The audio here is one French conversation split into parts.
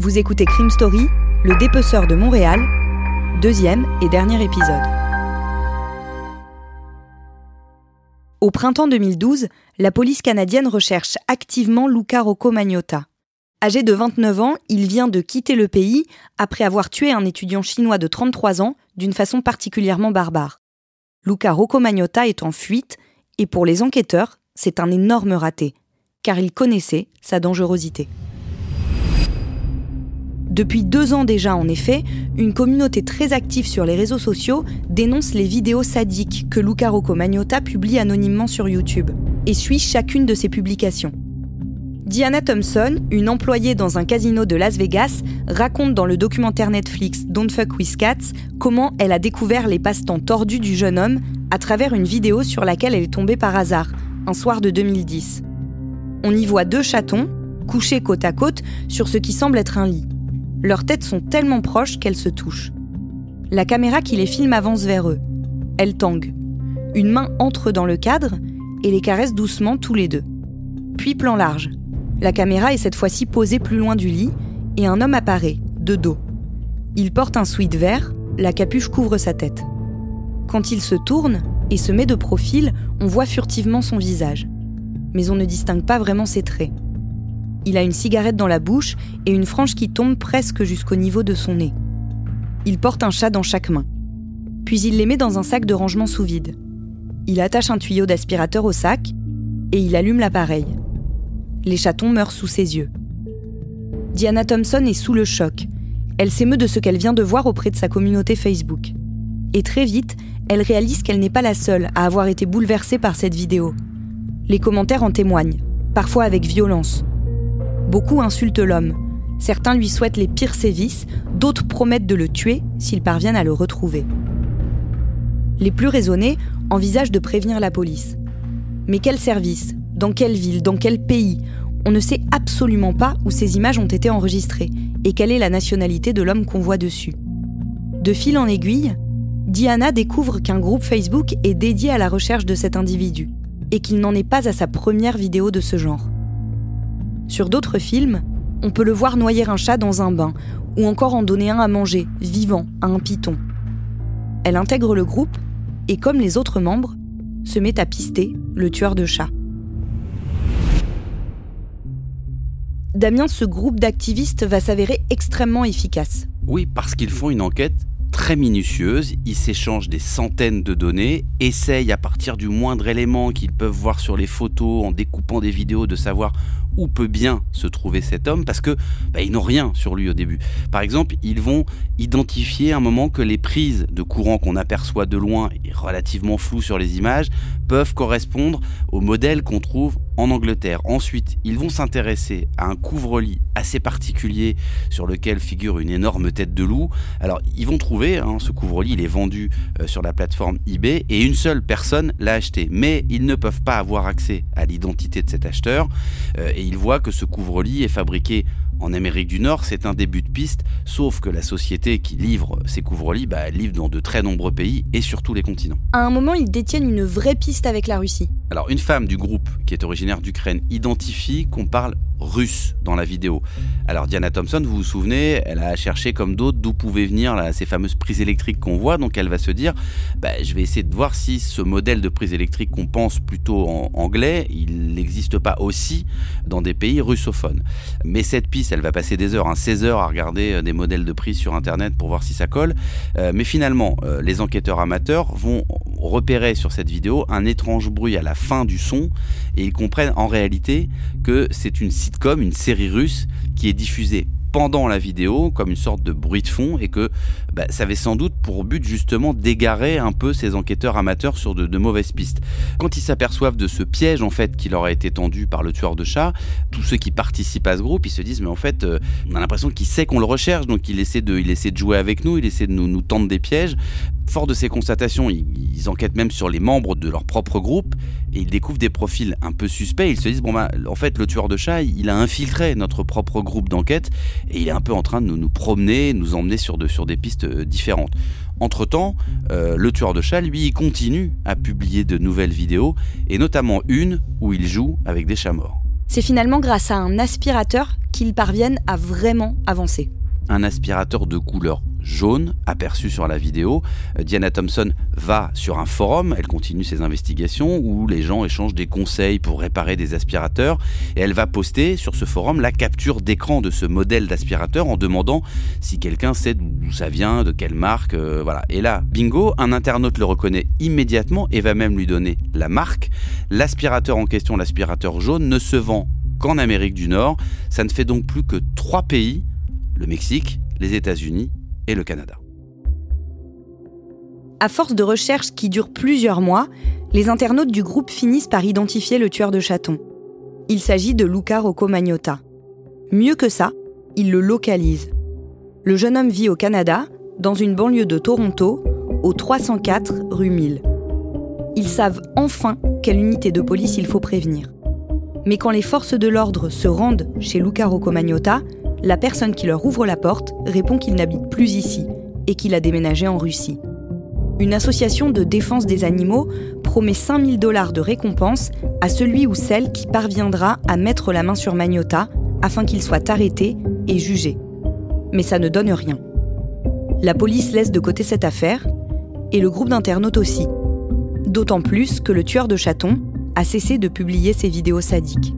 Vous écoutez Crime Story, le dépeceur de Montréal, deuxième et dernier épisode. Au printemps 2012, la police canadienne recherche activement Luca Rocco Magnotta. Âgé de 29 ans, il vient de quitter le pays après avoir tué un étudiant chinois de 33 ans d'une façon particulièrement barbare. Luca Rocco Magnotta est en fuite et pour les enquêteurs, c'est un énorme raté, car ils connaissaient sa dangerosité. Depuis deux ans déjà, en effet, une communauté très active sur les réseaux sociaux dénonce les vidéos sadiques que Luca Rocco Magnotta publie anonymement sur YouTube et suit chacune de ses publications. Diana Thompson, une employée dans un casino de Las Vegas, raconte dans le documentaire Netflix Don't Fuck With Cats comment elle a découvert les passe-temps tordus du jeune homme à travers une vidéo sur laquelle elle est tombée par hasard, un soir de 2010. On y voit deux chatons, couchés côte à côte sur ce qui semble être un lit. Leurs têtes sont tellement proches qu'elles se touchent. La caméra qui les filme avance vers eux. Elle tangue. Une main entre dans le cadre et les caresse doucement tous les deux. Puis plan large. La caméra est cette fois-ci posée plus loin du lit et un homme apparaît, de dos. Il porte un sweat vert, la capuche couvre sa tête. Quand il se tourne et se met de profil, on voit furtivement son visage. Mais on ne distingue pas vraiment ses traits. Il a une cigarette dans la bouche et une frange qui tombe presque jusqu'au niveau de son nez. Il porte un chat dans chaque main. Puis il les met dans un sac de rangement sous vide. Il attache un tuyau d'aspirateur au sac et il allume l'appareil. Les chatons meurent sous ses yeux. Diana Thompson est sous le choc. Elle s'émeut de ce qu'elle vient de voir auprès de sa communauté Facebook. Et très vite, elle réalise qu'elle n'est pas la seule à avoir été bouleversée par cette vidéo. Les commentaires en témoignent, parfois avec violence. Beaucoup insultent l'homme. Certains lui souhaitent les pires sévices, d'autres promettent de le tuer s'ils parviennent à le retrouver. Les plus raisonnés envisagent de prévenir la police. Mais quel service? Dans quelle ville? Dans quel pays? On ne sait absolument pas où ces images ont été enregistrées et quelle est la nationalité de l'homme qu'on voit dessus. De fil en aiguille, Diana découvre qu'un groupe Facebook est dédié à la recherche de cet individu et qu'il n'en est pas à sa première vidéo de ce genre. Sur d'autres films, on peut le voir noyer un chat dans un bain ou encore en donner un à manger, vivant, à un python. Elle intègre le groupe et, comme les autres membres, se met à pister le tueur de chats. Damien, ce groupe d'activistes va s'avérer extrêmement efficace. Oui, parce qu'ils font une enquête très minutieuse, ils s'échangent des centaines de données, essayent à partir du moindre élément qu'ils peuvent voir sur les photos, en découpant des vidéos, de savoir où peut bien se trouver cet homme parce que bah, ils n'ont rien sur lui au début. Par exemple, ils vont identifier un moment que les prises de courant qu'on aperçoit de loin et relativement floues sur les images peuvent correspondre au modèle qu'on trouve en Angleterre. Ensuite, ils vont s'intéresser à un couvre-lit assez particulier sur lequel figure une énorme tête de loup. Alors, ils vont trouver hein, ce couvre-lit, il est vendu euh, sur la plateforme eBay et une seule personne l'a acheté. Mais ils ne peuvent pas avoir accès à l'identité de cet acheteur euh, il voit que ce couvre-lit est fabriqué en Amérique du Nord, c'est un début de piste, sauf que la société qui livre ces couvre-lits, bah, livre dans de très nombreux pays et sur tous les continents. À un moment, ils détiennent une vraie piste avec la Russie. Alors, une femme du groupe, qui est originaire d'Ukraine, identifie qu'on parle russe dans la vidéo. Alors, Diana Thompson, vous vous souvenez, elle a cherché comme d'autres d'où pouvaient venir ces fameuses prises électriques qu'on voit, donc elle va se dire, bah, je vais essayer de voir si ce modèle de prise électrique qu'on pense plutôt en anglais, il n'existe pas aussi dans des pays russophones. Mais cette piste, elle va passer des heures, 16 hein, heures à regarder euh, des modèles de prise sur Internet pour voir si ça colle. Euh, mais finalement, euh, les enquêteurs amateurs vont repérer sur cette vidéo un étrange bruit à la fin du son et ils comprennent en réalité que c'est une sitcom, une série russe qui est diffusée pendant la vidéo comme une sorte de bruit de fond et que bah, ça avait sans doute pour but justement d'égarer un peu ces enquêteurs amateurs sur de, mauvaises pistes. Quand ils s'aperçoivent de ce piège en fait qui leur a été tendu par le tueur de chat, tous ceux qui participent à ce groupe, ils se disent mais en fait euh, on a l'impression qu'il sait qu'on le recherche donc il essaie de, il essaie de jouer avec nous, il essaie de nous, nous tendre des pièges. Fort de ces constatations, ils, enquêtent même sur les membres de leur propre groupe et ils découvrent des profils un peu suspects. Ils se disent bon bah en fait le tueur de chat il a infiltré notre propre groupe d'enquête et il est un peu en train de nous, nous promener, nous emmener sur, de, sur des pistes euh, différentes. Entre-temps, euh, le tueur de chat, lui, continue à publier de nouvelles vidéos, et notamment une où il joue avec des chats morts. C'est finalement grâce à un aspirateur qu'ils parviennent à vraiment avancer. Un aspirateur de couleur jaune aperçu sur la vidéo. Euh, Diana Thompson va sur un forum, elle continue ses investigations où les gens échangent des conseils pour réparer des aspirateurs et elle va poster sur ce forum la capture d'écran de ce modèle d'aspirateur en demandant si quelqu'un sait d'où ça vient, de quelle marque, euh, voilà. Et là, bingo, un internaute le reconnaît immédiatement et va même lui donner la marque. L'aspirateur en question, l'aspirateur jaune, ne se vend qu'en Amérique du Nord. Ça ne fait donc plus que trois pays, le Mexique, les États-Unis et le Canada. À force de recherches qui durent plusieurs mois, les internautes du groupe finissent par identifier le tueur de chatons. Il s'agit de Luca Rocco Magnotta. Mieux que ça, ils le localisent. Le jeune homme vit au Canada, dans une banlieue de Toronto, au 304 rue 1000. Ils savent enfin quelle unité de police il faut prévenir. Mais quand les forces de l'ordre se rendent chez Luca Rocco Magnotta, la personne qui leur ouvre la porte répond qu'il n'habite plus ici et qu'il a déménagé en Russie. Une association de défense des animaux promet 5000 dollars de récompense à celui ou celle qui parviendra à mettre la main sur Magnota afin qu'il soit arrêté et jugé. Mais ça ne donne rien. La police laisse de côté cette affaire et le groupe d'internautes aussi. D'autant plus que le tueur de chatons a cessé de publier ses vidéos sadiques.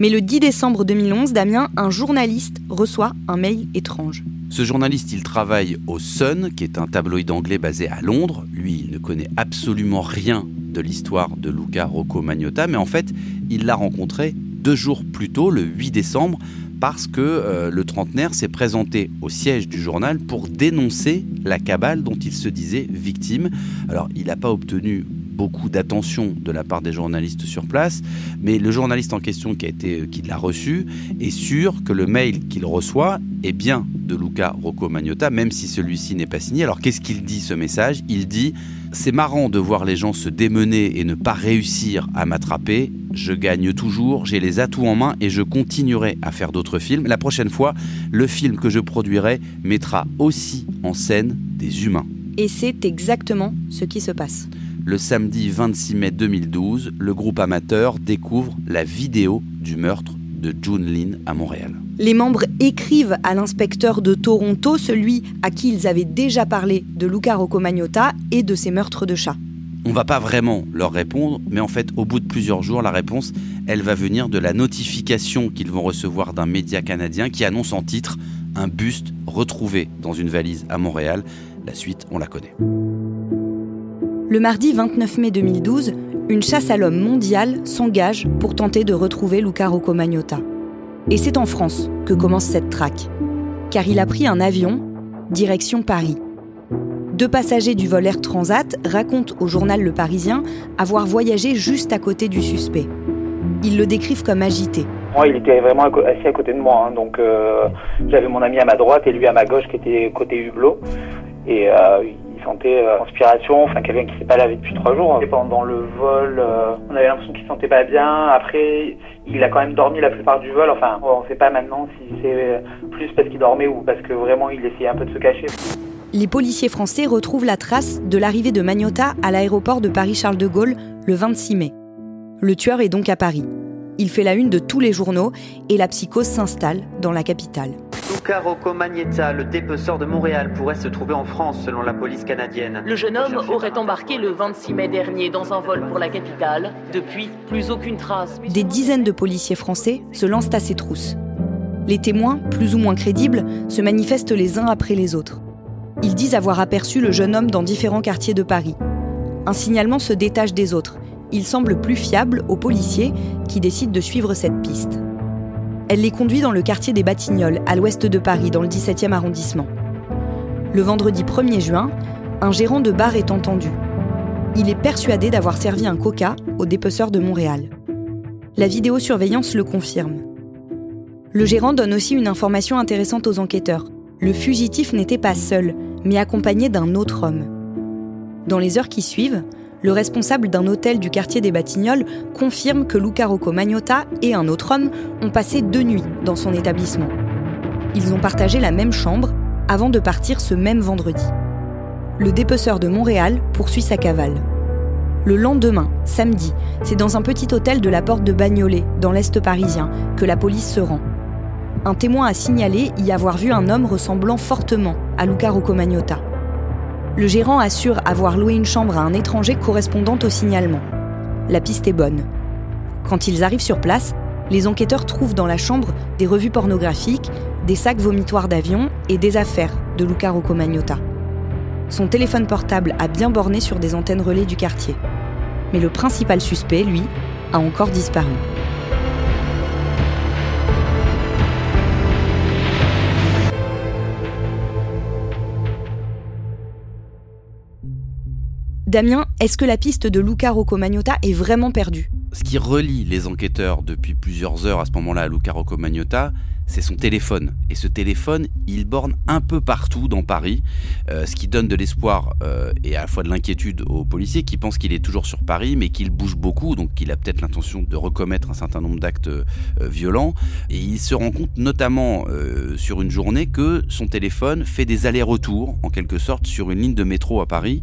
Mais le 10 décembre 2011, Damien, un journaliste, reçoit un mail étrange. Ce journaliste, il travaille au Sun, qui est un tabloïd anglais basé à Londres. Lui, il ne connaît absolument rien de l'histoire de Luca Rocco Magnotta, mais en fait, il l'a rencontré deux jours plus tôt, le 8 décembre, parce que euh, le trentenaire s'est présenté au siège du journal pour dénoncer la cabale dont il se disait victime. Alors, il n'a pas obtenu beaucoup d'attention de la part des journalistes sur place, mais le journaliste en question qui, a été, qui l'a reçu est sûr que le mail qu'il reçoit est bien de Luca Rocco Magnotta, même si celui-ci n'est pas signé. Alors qu'est-ce qu'il dit ce message? Il dit C'est marrant de voir les gens se démener et ne pas réussir à m'attraper. Je gagne toujours, j'ai les atouts en main et je continuerai à faire d'autres films. La prochaine fois, le film que je produirai mettra aussi en scène des humains. Et c'est exactement ce qui se passe le samedi 26 mai 2012, le groupe amateur découvre la vidéo du meurtre de June Lin à Montréal. Les membres écrivent à l'inspecteur de Toronto, celui à qui ils avaient déjà parlé de Luca Rocco Magnotta et de ses meurtres de chats. On va pas vraiment leur répondre, mais en fait, au bout de plusieurs jours, la réponse, elle va venir de la notification qu'ils vont recevoir d'un média canadien qui annonce en titre un buste retrouvé dans une valise à Montréal. La suite, on la connaît. Le mardi 29 mai 2012, une chasse à l'homme mondiale s'engage pour tenter de retrouver Luca Rocco Magnotta. Et c'est en France que commence cette traque. Car il a pris un avion, direction Paris. Deux passagers du vol Air Transat racontent au journal Le Parisien avoir voyagé juste à côté du suspect. Ils le décrivent comme agité. Il était vraiment assis à côté de moi. Hein. donc, euh, j'avais mon ami à ma droite et lui à ma gauche qui était côté hublot. Euh, sentait euh, transpiration, enfin quelqu'un qui s'est pas lavé depuis trois jours. Et pendant le vol, euh, on avait l'impression qu'il se sentait pas bien. Après, il a quand même dormi la plupart du vol. Enfin, on ne sait pas maintenant si c'est plus parce qu'il dormait ou parce que vraiment il essayait un peu de se cacher. Les policiers français retrouvent la trace de l'arrivée de Magnota à l'aéroport de Paris-Charles de Gaulle le 26 mai. Le tueur est donc à Paris. Il fait la une de tous les journaux et la psychose s'installe dans la capitale. Rocco Magnetta, le dépeceur de Montréal, pourrait se trouver en France selon la police canadienne. Le jeune homme aurait embarqué le 26 mai dernier dans un vol pour la capitale. Depuis, plus aucune trace. Des dizaines de policiers français se lancent à ses trousses. Les témoins, plus ou moins crédibles, se manifestent les uns après les autres. Ils disent avoir aperçu le jeune homme dans différents quartiers de Paris. Un signalement se détache des autres il semble plus fiable aux policiers qui décident de suivre cette piste. Elle les conduit dans le quartier des Batignolles, à l'ouest de Paris, dans le 17e arrondissement. Le vendredi 1er juin, un gérant de bar est entendu. Il est persuadé d'avoir servi un coca au dépeceur de Montréal. La vidéosurveillance le confirme. Le gérant donne aussi une information intéressante aux enquêteurs. Le fugitif n'était pas seul, mais accompagné d'un autre homme. Dans les heures qui suivent, le responsable d'un hôtel du quartier des Batignolles confirme que Luca Rocco Magnotta et un autre homme ont passé deux nuits dans son établissement. Ils ont partagé la même chambre avant de partir ce même vendredi. le dépeceur de Montréal poursuit sa cavale. Le lendemain, samedi, c'est dans un petit hôtel de la porte de Bagnolet, dans l'Est parisien, que la police se rend. Un témoin a signalé y avoir vu un homme ressemblant fortement à Luca Roccomagnotta. Le gérant assure avoir loué une chambre à un étranger correspondant au signalement. La piste est bonne. Quand ils arrivent sur place, les enquêteurs trouvent dans la chambre des revues pornographiques, des sacs vomitoires d'avion et des affaires de Luca Roccomagnotta. Son téléphone portable a bien borné sur des antennes relais du quartier. Mais le principal suspect, lui, a encore disparu. Damien, est-ce que la piste de Luca Roccomagnotta est vraiment perdue? Ce qui relie les enquêteurs depuis plusieurs heures à ce moment-là à Luca Roccomagnotta, c'est son téléphone. Et ce téléphone, il borne un peu partout dans Paris, euh, ce qui donne de l'espoir euh, et à la fois de l'inquiétude aux policiers qui pensent qu'il est toujours sur Paris, mais qu'il bouge beaucoup, donc qu'il a peut-être l'intention de recommettre un certain nombre d'actes euh, violents. Et il se rend compte notamment sur une journée que son téléphone fait des allers-retours, en quelque sorte, sur une ligne de métro à Paris.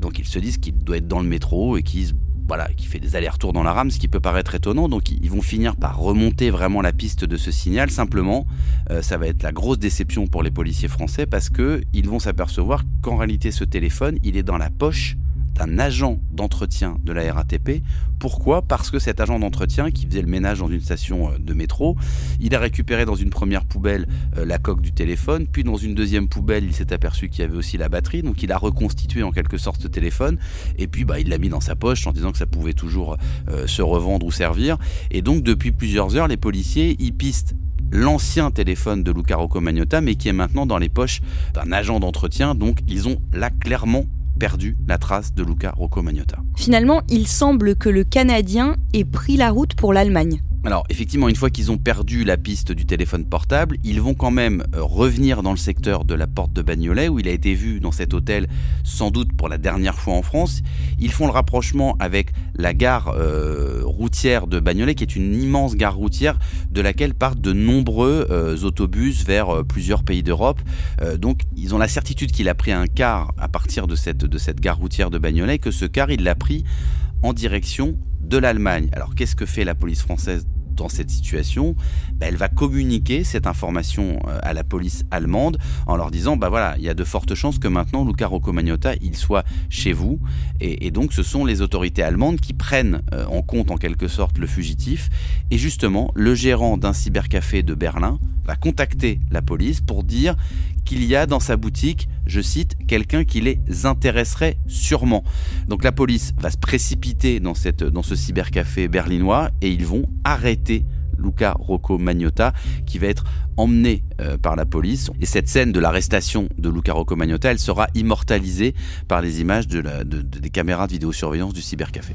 donc ils se disent qu'il doit être dans le métro et qu'ils voilà, qui fait des allers-retours dans la rame, ce qui peut paraître étonnant. Donc ils vont finir par remonter vraiment la piste de ce signal. Simplement, euh, ça va être la grosse déception pour les policiers français parce que ils vont s'apercevoir qu'en réalité ce téléphone, il est dans la poche d'un agent d'entretien de la RATP. Pourquoi? Parce que cet agent d'entretien qui faisait le ménage dans une station euh, de métro, il a récupéré dans une première poubelle euh, la coque du téléphone, puis dans une deuxième poubelle, il s'est aperçu qu'il y avait aussi la batterie, donc il a reconstitué en quelque sorte ce téléphone, et puis bah, il l'a mis dans sa poche en disant que ça pouvait toujours euh, se revendre ou servir. Et donc depuis plusieurs heures, les policiers y pistent l'ancien téléphone de Luca Rocco mais qui est maintenant dans les poches d'un agent d'entretien, donc ils ont là clairement perdu la trace de Luca Rocco Magnotta. Finalement, il semble que le Canadien ait pris la route pour l'Allemagne. Alors effectivement, une fois qu'ils ont perdu la piste du téléphone portable, ils vont quand même euh, revenir dans le secteur de la porte de Bagnolet, où il a été vu dans cet hôtel sans doute pour la dernière fois en France. Ils font le rapprochement avec la gare euh, routière de Bagnolet, qui est une immense gare routière de laquelle partent de nombreux euh, autobus vers plusieurs pays d'Europe. donc ils ont la certitude qu'il a pris un car à partir de cette, de cette gare routière de Bagnolet, que ce car il l'a pris en direction de l'Allemagne. Alors qu'est-ce que fait la police française dans cette situation, bah, elle va communiquer cette information euh, à la police allemande en leur disant bah voilà, il y a de fortes chances que maintenant Luca Rocco Magnotta il soit chez vous et, donc ce sont les autorités allemandes qui prennent euh, en compte en quelque sorte le fugitif et justement le gérant d'un cybercafé de Berlin va contacter la police pour dire qu'il y a dans sa boutique, je cite, quelqu'un qui les intéresserait sûrement. Donc la police va se précipiter dans, cette, dans ce cybercafé berlinois et ils vont arrêter Luca Rocco Magnotta, qui va être emmené euh, par la police. Et cette scène de l'arrestation de Luca Rocco Magnotta, elle sera immortalisée par les images de des caméras de vidéosurveillance du cybercafé.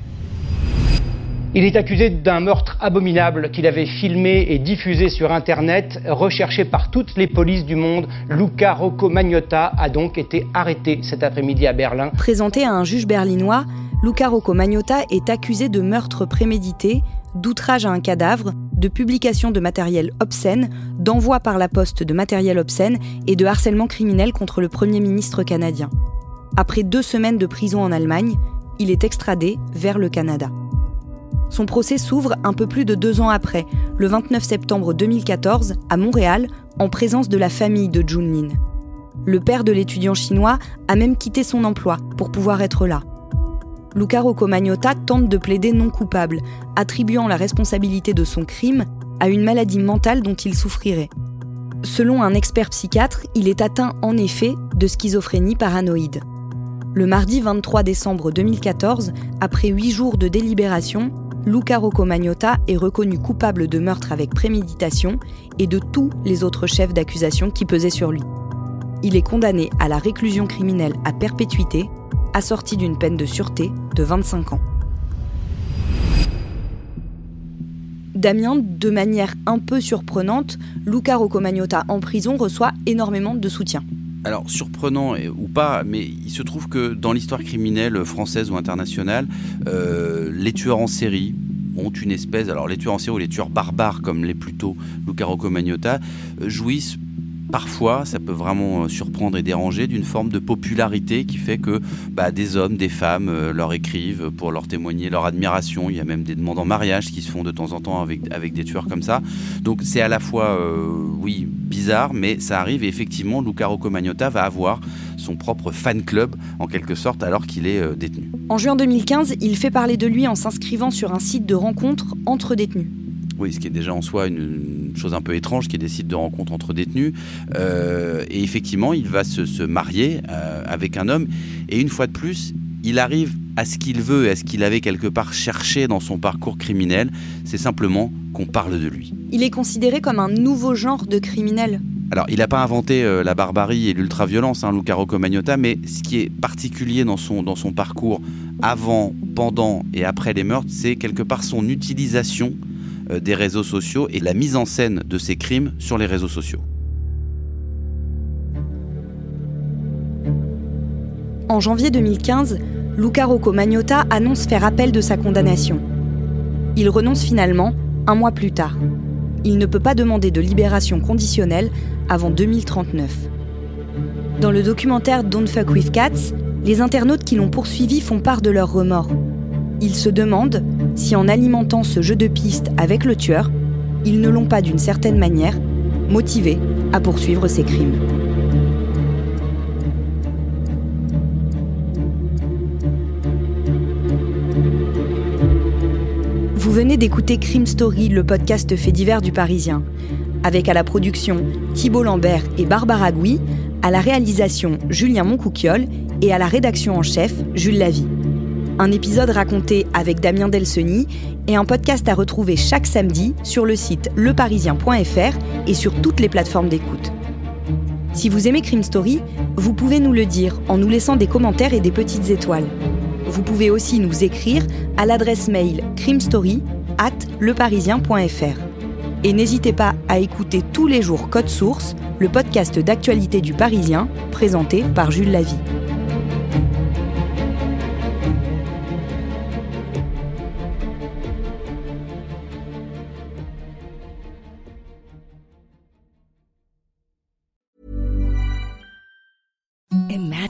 Il est accusé d'un meurtre abominable qu'il avait filmé et diffusé sur Internet. Recherché par toutes les polices du monde, Luca Rocco Magnotta a donc été arrêté cet après-midi à Berlin. Présenté à un juge berlinois, Luca Rocco Magnotta est accusé de meurtre prémédité, d'outrage à un cadavre, de publication de matériel obscène, d'envoi par la poste de matériel obscène et de harcèlement criminel contre le Premier ministre canadien. Après deux semaines de prison en Allemagne, il est extradé vers le Canada. Son procès s'ouvre un peu plus de deux ans après, le 29 septembre 2014, à Montréal, en présence de la famille de Junlin. Le père de l'étudiant chinois a même quitté son emploi pour pouvoir être là. Luca Rocco tente de plaider non coupable, attribuant la responsabilité de son crime à une maladie mentale dont il souffrirait. Selon un expert psychiatre, il est atteint en effet de schizophrénie paranoïde. Le mardi 23 décembre 2014, après huit jours de délibération, Luca Rocco est reconnu coupable de meurtre avec préméditation et de tous les autres chefs d'accusation qui pesaient sur lui. Il est condamné à la réclusion criminelle à perpétuité, assorti d'une peine de sûreté de 25 ans. Damien, de manière un peu surprenante, Luca Rocco en prison reçoit énormément de soutien. Alors, surprenant ou pas, mais il se trouve que dans l'histoire criminelle française ou internationale, euh, les tueurs en série ont une espèce, alors les tueurs en série ou les tueurs barbares comme les plutôt Luca Rocco Magnotta, euh, jouissent parfois, ça peut vraiment euh, surprendre et déranger d'une forme de popularité qui fait que bah, des hommes, des femmes euh, leur écrivent pour leur témoigner leur admiration. Il y a même des demandes en mariage qui se font de temps en temps avec, avec des tueurs comme ça. Donc c'est à la fois, euh, oui, bizarre, mais ça arrive et effectivement, Luca Rocco Magnotta va avoir son propre fan club en quelque sorte alors qu'il est détenu. En juin 2015, il fait parler de lui en s'inscrivant sur un site de rencontre entre détenus. Oui, ce qui est déjà en soi une, chose un peu étrange, qui est des sites de rencontre entre détenus. Euh, et effectivement, il va se, marier euh, avec un homme. Et une fois de plus, il arrive à ce qu'il veut, à ce qu'il avait quelque part cherché dans son parcours criminel. C'est simplement qu'on parle de lui. Il est considéré comme un nouveau genre de criminel. Alors, il n'a pas inventé euh, la barbarie et l'ultraviolence, hein, Luca Rocco Magnotta, mais ce qui est particulier dans son, dans son parcours avant, pendant et après les meurtres, c'est quelque part son utilisation des réseaux sociaux et la mise en scène de ces crimes sur les réseaux sociaux. En janvier 2015, Luca Rocco Magnotta annonce faire appel de sa condamnation. Il renonce finalement un mois plus tard. Il ne peut pas demander de libération conditionnelle avant 2039. Dans le documentaire Don't Fuck With Cats, les internautes qui l'ont poursuivi font part de leur remords. Ils se demandent si en alimentant ce jeu de piste avec le tueur, ils ne l'ont pas d'une certaine manière motivé à poursuivre ses crimes. Vous venez d'écouter Crime Story, le podcast fait divers du Parisien, avec à la production Thibault Lambert et Barbara Gouy, à la réalisation Julien Moncouquiole et à la rédaction en chef Jules Lavie un épisode raconté avec Damien Delseny et un podcast à retrouver chaque samedi sur le site leparisien.fr et sur toutes les plateformes d'écoute. Si vous aimez Crime Story, vous pouvez nous le dire en nous laissant des commentaires et des petites étoiles. Vous pouvez aussi nous écrire à l'adresse mail crimestory at leparisien.fr. Et n'hésitez pas à écouter tous les jours Code Source, le podcast d'actualité du Parisien, présenté par Jules Lavie.